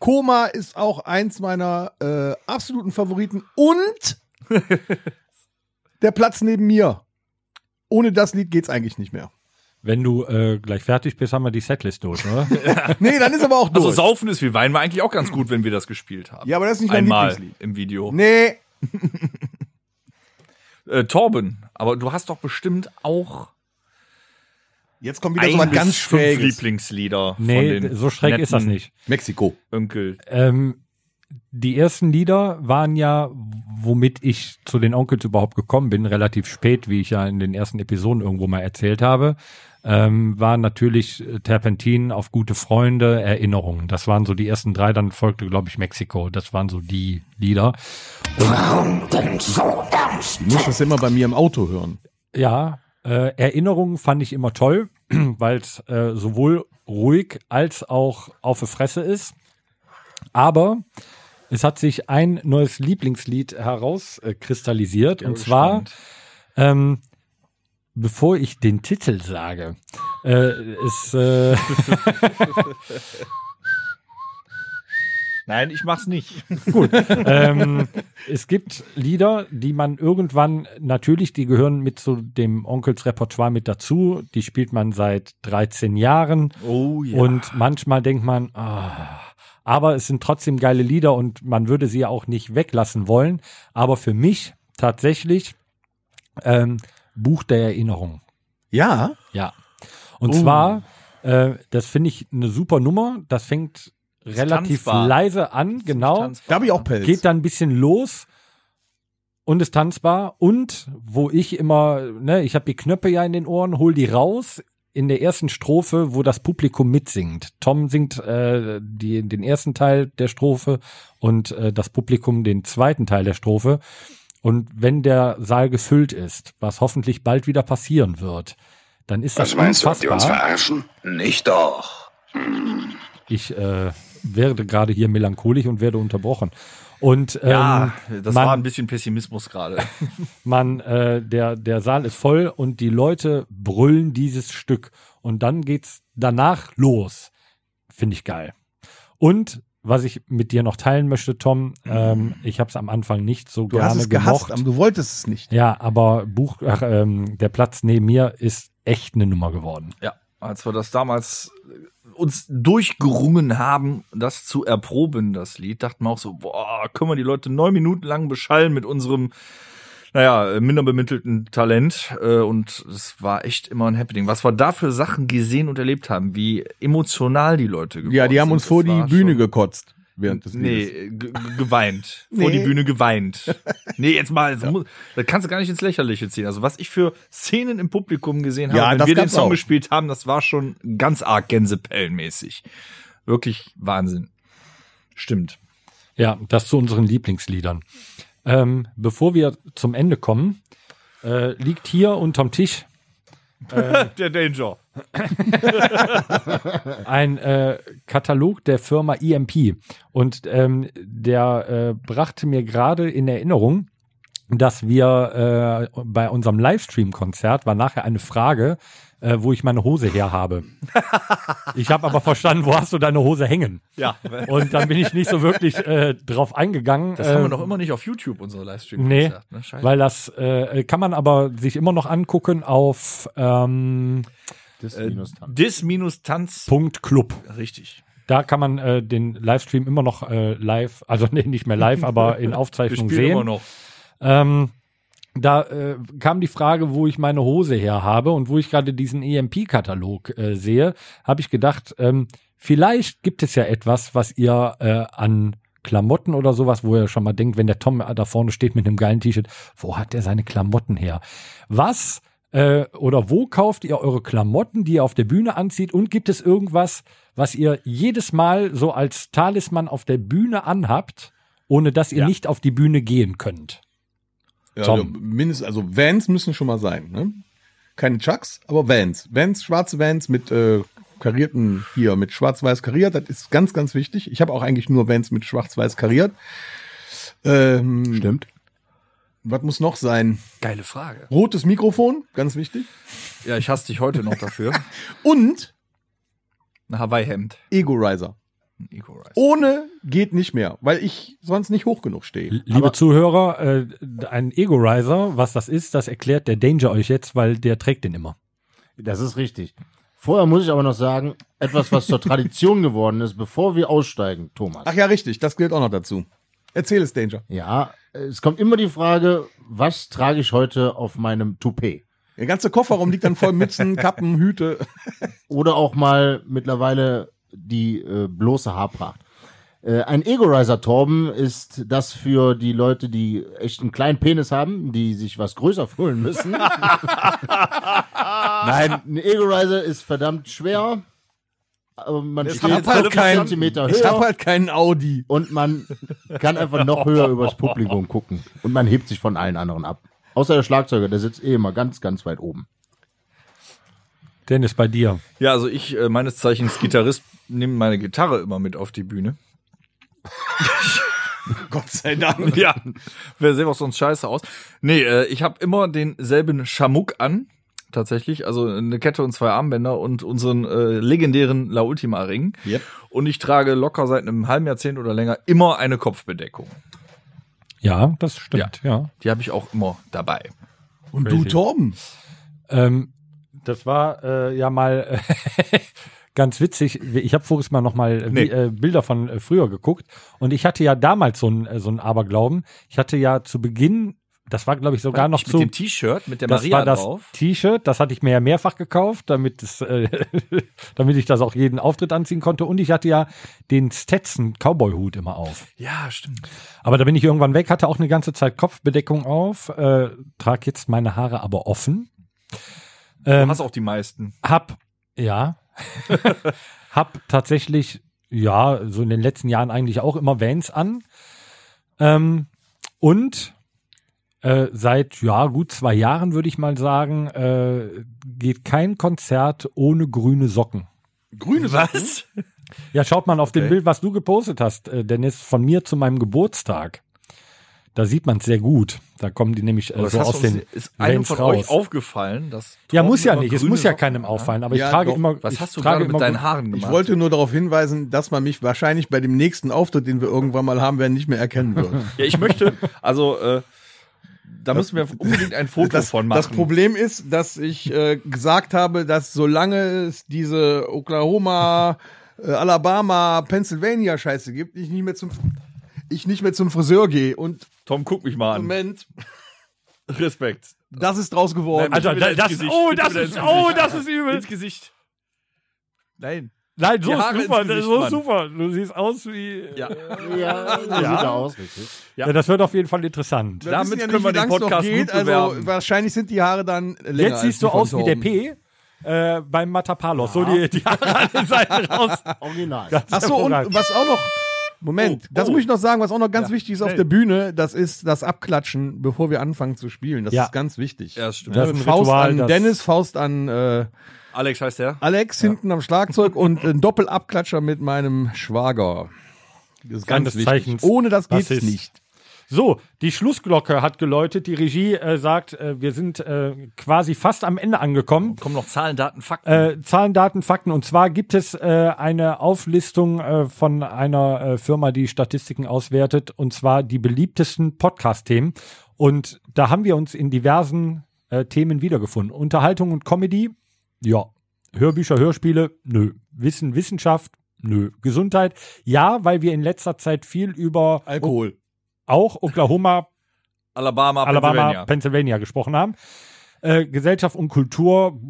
Koma ist auch eins meiner äh, absoluten Favoriten. Und der Platz neben mir. Ohne das Lied geht's eigentlich nicht mehr. Wenn du äh, gleich fertig bist, haben wir die Setlist durch, oder? Nee, dann ist aber auch durch. Also Saufen ist wie Wein war eigentlich auch ganz gut, wenn wir das gespielt haben. ja, aber das ist nicht mein Einmal Lieblingslied. im Video. Nee, Äh, Torben, aber du hast doch bestimmt auch jetzt kommt wieder ein so bis ganz fünf Schräges. Lieblingslieder nee, von den so schräg ist das nicht. Mexiko. Onkel. Ähm, die ersten Lieder waren ja, womit ich zu den Onkels überhaupt gekommen bin, relativ spät, wie ich ja in den ersten Episoden irgendwo mal erzählt habe, ähm, waren natürlich äh, Terpentin auf gute Freunde, Erinnerungen. Das waren so die ersten drei, dann folgte, glaube ich, Mexiko. Das waren so die Lieder. Du musst das immer bei mir im Auto hören. Ja, äh, Erinnerungen fand ich immer toll, weil es äh, sowohl ruhig als auch auf die Fresse ist. Aber es hat sich ein neues Lieblingslied herauskristallisiert. und zwar, ähm, bevor ich den Titel sage, äh, ist äh, Nein, ich mach's nicht. ähm, es gibt Lieder, die man irgendwann, natürlich, die gehören mit zu dem Onkels Repertoire mit dazu. Die spielt man seit 13 Jahren. Oh ja. Und manchmal denkt man, ah, aber es sind trotzdem geile Lieder und man würde sie ja auch nicht weglassen wollen. Aber für mich tatsächlich ähm, Buch der Erinnerung. Ja, Ja. Und zwar, äh, das finde ich eine super Nummer. Das fängt relativ tanzbar. leise an, genau. Da habe ich auch Pelz. Geht dann ein bisschen los und ist tanzbar. Und wo ich immer, ne, ich habe die Knöpfe ja in den Ohren, hol die raus in der ersten Strophe, wo das Publikum mitsingt. Tom singt äh, die, den ersten Teil der Strophe und äh, das Publikum den zweiten Teil der Strophe. Und wenn der Saal gefüllt ist, was hoffentlich bald wieder passieren wird, dann ist das Was meinst du, ob die unfassbar. uns verarschen? Nicht doch. Ich äh, werde gerade hier melancholisch und werde unterbrochen. Und ähm, Ja, das man, war ein bisschen Pessimismus gerade. man äh, der der Saal ist voll und die Leute brüllen dieses Stück und dann geht's danach los. Finde ich geil. Und was ich mit dir noch teilen möchte, Tom, ähm, ich habe es am Anfang nicht so du hast gerne es gehasst, gemocht. aber du wolltest es nicht. Ja, aber Buch, ach, ähm, der Platz neben mir ist echt eine Nummer geworden. Ja, als wir das damals äh, uns durchgerungen haben, das zu erproben, das Lied, dachten wir auch so, boah, können wir die Leute neun Minuten lang beschallen mit unserem, naja, äh, minder bemittelten Talent. Äh, Und es war echt immer ein Happening. Was wir da für Sachen gesehen und erlebt haben, wie emotional die Leute geworden Ja, die haben sind, uns vor die Bühne gekotzt während des Nee, Liedes. äh, ge- geweint. Vor Nee. die Bühne geweint. Nee, jetzt mal, jetzt muss, das kannst du gar nicht ins Lächerliche ziehen. Also was ich für Szenen im Publikum gesehen habe, Ja, wenn das wir den Song auch. gespielt haben, das war schon ganz arg Gänsepellenmäßig. Wirklich Wahnsinn. Stimmt. Ja, das zu unseren Lieblingsliedern. Ähm, bevor wir zum Ende kommen, äh, liegt hier unterm Tisch Der Danger. ein äh, Katalog der Firma EMP. Und ähm, der äh, brachte mir gerade in Erinnerung, dass wir äh, bei unserem Livestream-Konzert war nachher eine Frage, äh, wo ich meine Hose her habe. Ich habe aber verstanden, wo hast du deine Hose hängen? Ja. Und dann bin ich nicht so wirklich äh, drauf eingegangen. Das haben wir äh, noch immer nicht auf YouTube, unsere livestream Nee, ne? Weil das äh, kann man aber sich immer noch angucken auf ähm, Das Äh, Club. Richtig. Da kann man äh, den Livestream immer noch äh, live, also nee, nicht mehr live, aber in Aufzeichnung sehen. immer noch. Ähm, da äh, kam die Frage, wo ich meine Hose her habe und wo ich gerade diesen EMP-Katalog äh, sehe, habe ich gedacht, ähm, vielleicht gibt es ja etwas, was ihr äh, an Klamotten oder sowas, wo ihr schon mal denkt, wenn der Tom da vorne steht mit einem geilen T-Shirt, wo hat der seine Klamotten her? Was äh, oder wo kauft ihr eure Klamotten, die ihr auf der Bühne anzieht? Und gibt es irgendwas, was ihr jedes Mal so als Talisman auf der Bühne anhabt, ohne dass ihr Ja. nicht auf die Bühne gehen könnt? Ja, Tom. also mindestens, also Vans müssen schon mal sein, ne? Keine Chucks, aber Vans. Vans, schwarze Vans mit äh, karierten, hier, mit schwarz-weiß kariert, das ist ganz, ganz wichtig. Ich habe auch eigentlich nur Vans mit schwarz-weiß kariert. Ähm, Stimmt. Was muss noch sein? Geile Frage. Rotes Mikrofon, ganz wichtig. Ja, ich hasse dich heute noch dafür. Und Ein Hawaii-Hemd. Ego-Riser. Eco-Rise. Ohne geht nicht mehr, weil ich sonst nicht hoch genug stehe. Liebe Aber- Zuhörer, äh, ein Ego-Riser, was das ist, das erklärt der Danger euch jetzt, weil der trägt den immer. Das ist richtig. Vorher muss ich aber noch sagen, etwas, was zur Tradition geworden ist, bevor wir aussteigen, Thomas. Ach ja, richtig, das gilt auch noch dazu. Erzähl es, Danger. Ja, es kommt immer die Frage, was trage ich heute auf meinem Toupet? Der ganze Kofferraum liegt dann voll Mützen, Kappen, Hüte. Oder auch mal mittlerweile die äh, bloße Haarpracht. Äh, ein Ego-Riser Torben ist das für die Leute, die echt einen kleinen Penis haben, die sich was größer holen müssen. Nein, ein Ego-Riser ist verdammt schwer. Aber man Ich steht halt kein- Zentimeter Ich habe höher halt keinen Audi. und man kann einfach noch höher übers Publikum gucken. Und man hebt sich von allen anderen ab. Außer der Schlagzeuger, der sitzt eh immer ganz, ganz weit oben. Dennis, bei dir. Ja, also ich, äh, meines Zeichens Gitarrist, nehme meine Gitarre immer mit auf die Bühne. Gott sei Dank. Ja, wer sieht auch sonst scheiße aus. Nee, äh, ich habe immer denselben Schamuk an, tatsächlich. Also eine Kette und zwei Armbänder und unseren äh, legendären La Ultima Ring. Yep. Und ich trage locker seit einem halben Jahrzehnt oder länger immer eine Kopfbedeckung. Ja, das stimmt, ja. Die habe ich auch immer dabei. Und du, Crazy. Torben? Ähm, das war äh, ja mal ganz witzig. Ich habe voriges Mal noch mal Nee. wie, äh, Bilder von äh, früher geguckt und ich hatte ja damals so ein äh, so ein Aberglauben. Ich hatte ja zu Beginn, das war glaube ich sogar noch zu mit dem T-Shirt mit der das Maria war das drauf. T-Shirt, das hatte ich mir ja mehrfach gekauft, damit es, äh, damit ich das auch jeden Auftritt anziehen konnte. Und ich hatte ja den Stetson Cowboy-Hut immer auf. Ja, stimmt. Aber da bin ich irgendwann weg, hatte auch eine ganze Zeit Kopfbedeckung auf, äh, trage jetzt meine Haare aber offen. Du Ähm, hast auch die meisten. hab, ja, hab tatsächlich, ja, so in den letzten Jahren eigentlich auch immer Vans an. Ähm, und äh, seit, ja, gut zwei Jahren würde ich mal sagen, äh, geht kein Konzert ohne grüne Socken. Grüne Socken? Ja, schaut mal auf dem Okay. Bild, was du gepostet hast, äh, Dennis, von mir zu meinem Geburtstag. Da sieht man es sehr gut. Da kommen die nämlich äh, so aus uns- den ist einem Vans von raus. euch aufgefallen, dass ja, muss ja nicht. Es muss ja keinem auffallen. Aber Ja, ich trage doch. immer. Was ich hast du gerade mit deinen Haaren Ich gemacht? wollte nur darauf hinweisen, dass man mich wahrscheinlich bei dem nächsten Auftritt, den wir irgendwann mal haben werden, nicht mehr erkennen wird. Ja, ich möchte, also äh, da müssen wir unbedingt ein Foto Das, von machen. das Problem ist, dass ich äh, gesagt habe, dass solange es diese Oklahoma, äh, Alabama, Pennsylvania Scheiße gibt, ich nicht mehr zum ich nicht mehr zum Friseur gehe. Und Tom, guck mich mal an. Moment, Respekt. das ist draus geworden. Nein, Alter, das, oh, das ist, oh, das ist übel. Ins Gesicht. Nein. Nein, so ist super, das ist Gesicht, so Mann. super. Du siehst aus wie. Ja. Ja, so sieht er aus, richtig. Ja. das wird auf jeden Fall interessant. Wir damit ja können wir wie den Podcast geht, gut also bewerben. wahrscheinlich sind die Haare dann länger Jetzt siehst du aus wie der. P äh, beim Matapalos. So die, die Haare an den Seiten raus. Original. Ganz Ach so, und was auch noch, Moment, Oh, das oh. muss ich noch sagen, was auch noch ganz Ja, wichtig ist auf schnell. der Bühne, das ist das Abklatschen, bevor wir anfangen zu spielen. Das Ja. ist ganz wichtig. Ja, das stimmt. Das ist ein Faust Ritual, an das- Dennis, Faust an äh, Alex heißt der. Alex hinten am Schlagzeug und ein Doppelabklatscher mit meinem Schwager. Das ist ganz wichtig. Zeichens Ohne das geht's Bassist. nicht. So, die Schlussglocke hat geläutet. Die Regie äh, sagt, äh, wir sind äh, quasi fast am Ende angekommen. Kommen noch Zahlen, Daten, Fakten. Äh, Zahlen, Daten, Fakten. Und zwar gibt es äh, eine Auflistung äh, von einer äh, Firma, die Statistiken auswertet, und zwar die beliebtesten Podcast-Themen. Und da haben wir uns in diversen äh, Themen wiedergefunden. Unterhaltung und Comedy, ja. Hörbücher, Hörspiele, nö. Wissen, Wissenschaft, nö. Gesundheit, ja, weil wir in letzter Zeit viel über Alkohol. Auch Oklahoma, Alabama, Alabama, Pennsylvania. Pennsylvania gesprochen haben. Äh, Gesellschaft und Kultur,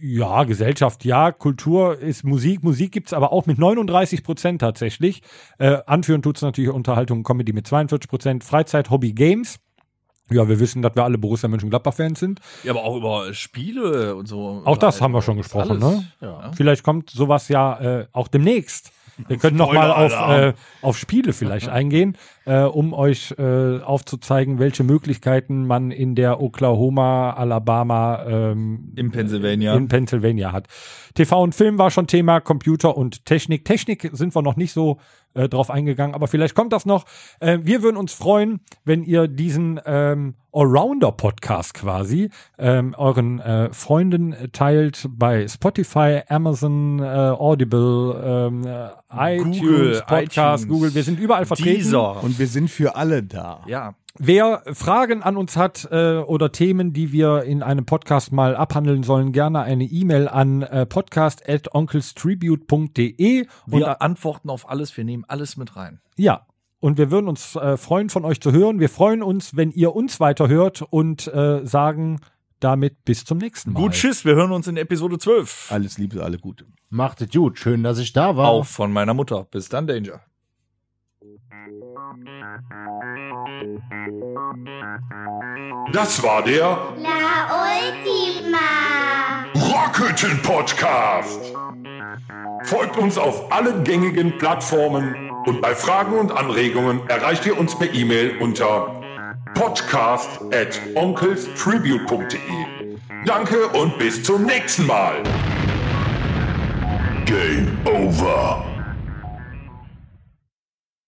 ja, Gesellschaft, ja, Kultur ist Musik. Musik gibt's aber auch mit 39 Prozent tatsächlich. Äh, anführen tut's natürlich Unterhaltung und Comedy mit 42 Prozent. Freizeit, Hobby, Games. Ja, wir wissen, dass wir alle Borussia Mönchengladbach-Fans sind. Ja, aber auch über Spiele und so. Auch das haben wir schon gesprochen, ne? Ja. Vielleicht kommt sowas ja äh, auch demnächst. Wir können noch mal auf, äh, auf Spiele vielleicht eingehen, äh, um euch äh, aufzuzeigen, welche Möglichkeiten man in der Oklahoma, Alabama, ähm, In Pennsylvania. in Pennsylvania hat. TV und Film war schon Thema, Computer und Technik. Technik sind wir noch nicht so äh, drauf eingegangen, aber vielleicht kommt das noch. Äh, wir würden uns freuen, wenn ihr diesen ähm, Allrounder-Podcast quasi ähm, euren äh, Freunden teilt bei Spotify, Amazon, äh, Audible, ähm, äh, iTunes, Podcast, iTunes, Google. Wir sind überall vertreten. Dieser. Und wir sind für alle da. ja. Wer Fragen an uns hat äh, oder Themen, die wir in einem Podcast mal abhandeln sollen, gerne eine E-Mail an äh, podcast@onkelstribute.de und Wir äh, antworten auf alles, wir nehmen alles mit rein. ja, und wir würden uns äh, freuen von euch zu hören. Wir freuen uns, wenn ihr uns weiterhört und äh, sagen damit bis zum nächsten Mal. Gut, tschüss, wir hören uns in Episode 12. Alles Liebe, alle Gute. Macht es gut. Schön, dass ich da war. Auch von meiner Mutter. Bis dann, Danger. Das war der La Ultima. Rockhütten Podcast. Folgt uns auf allen gängigen Plattformen und bei Fragen und Anregungen erreicht ihr uns per E-Mail unter podcast at onkelstribute.de. Danke und bis zum nächsten Mal. Game over.